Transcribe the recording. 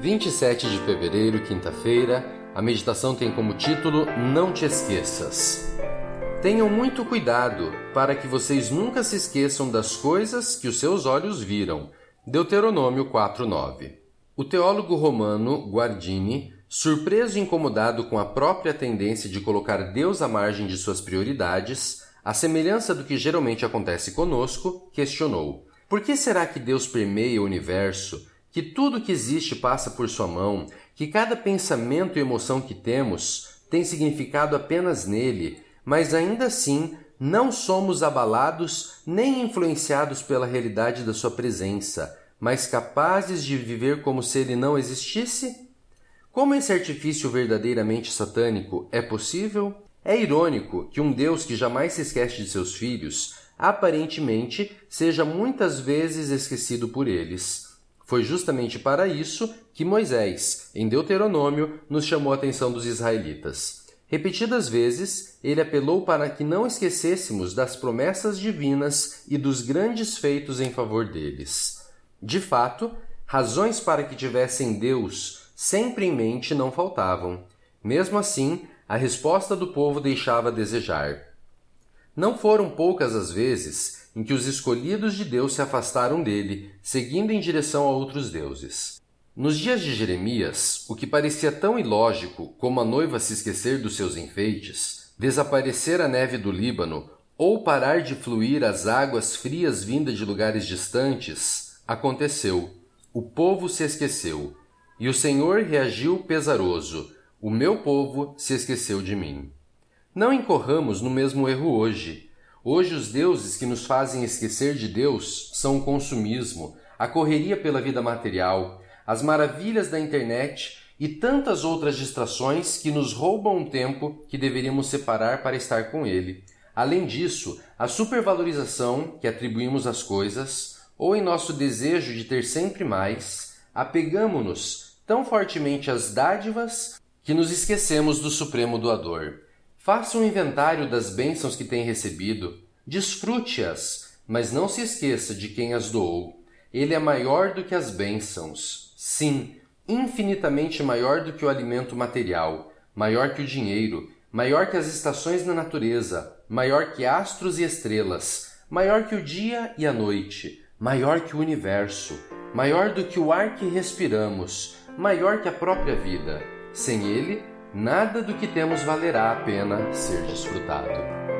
27 de fevereiro, quinta-feira, a meditação tem como título Não te esqueças. Tenham muito cuidado para que vocês nunca se esqueçam das coisas que os seus olhos viram. Deuteronômio 4:9. O teólogo romano Guardini, surpreso e incomodado com a própria tendência de colocar Deus à margem de suas prioridades, à semelhança do que geralmente acontece conosco, questionou: Por que será que Deus permeia o universo que tudo que existe passa por sua mão, que cada pensamento e emoção que temos tem significado apenas nele, mas ainda assim não somos abalados nem influenciados pela realidade da sua presença, mas capazes de viver como se ele não existisse? Como esse artifício verdadeiramente satânico é possível? É irônico que um Deus que jamais se esquece de seus filhos, aparentemente, seja muitas vezes esquecido por eles. Foi justamente para isso que Moisés, em Deuteronômio, nos chamou a atenção dos israelitas. Repetidas vezes, ele apelou para que não esquecêssemos das promessas divinas e dos grandes feitos em favor deles. De fato, razões para que tivessem Deus sempre em mente não faltavam. Mesmo assim, a resposta do povo deixava a desejar. Não foram poucas as vezes em que os escolhidos de Deus se afastaram dele, seguindo em direção a outros deuses. Nos dias de Jeremias, o que parecia tão ilógico como a noiva se esquecer dos seus enfeites, desaparecer a neve do Líbano ou parar de fluir as águas frias vindas de lugares distantes, aconteceu. O povo se esqueceu, e o Senhor reagiu pesaroso: O meu povo se esqueceu de mim. Não incorramos no mesmo erro hoje Hoje, os deuses que nos fazem esquecer de Deus são o consumismo, a correria pela vida material, as maravilhas da internet e tantas outras distrações que nos roubam um tempo que deveríamos separar para estar com Ele. Além disso, a supervalorização que atribuímos às coisas, ou em nosso desejo de ter sempre mais, apegamo-nos tão fortemente às dádivas que nos esquecemos do Supremo Doador. Faça um inventário das bênçãos que tem recebido, desfrute-as, mas não se esqueça de quem as doou. Ele é maior do que as bênçãos. Sim, infinitamente maior do que o alimento material, maior que o dinheiro, maior que as estações na natureza, maior que astros e estrelas, maior que o dia e a noite, maior que o universo, maior do que o ar que respiramos, maior que a própria vida. Sem ele, nada do que temos valerá a pena ser desfrutado.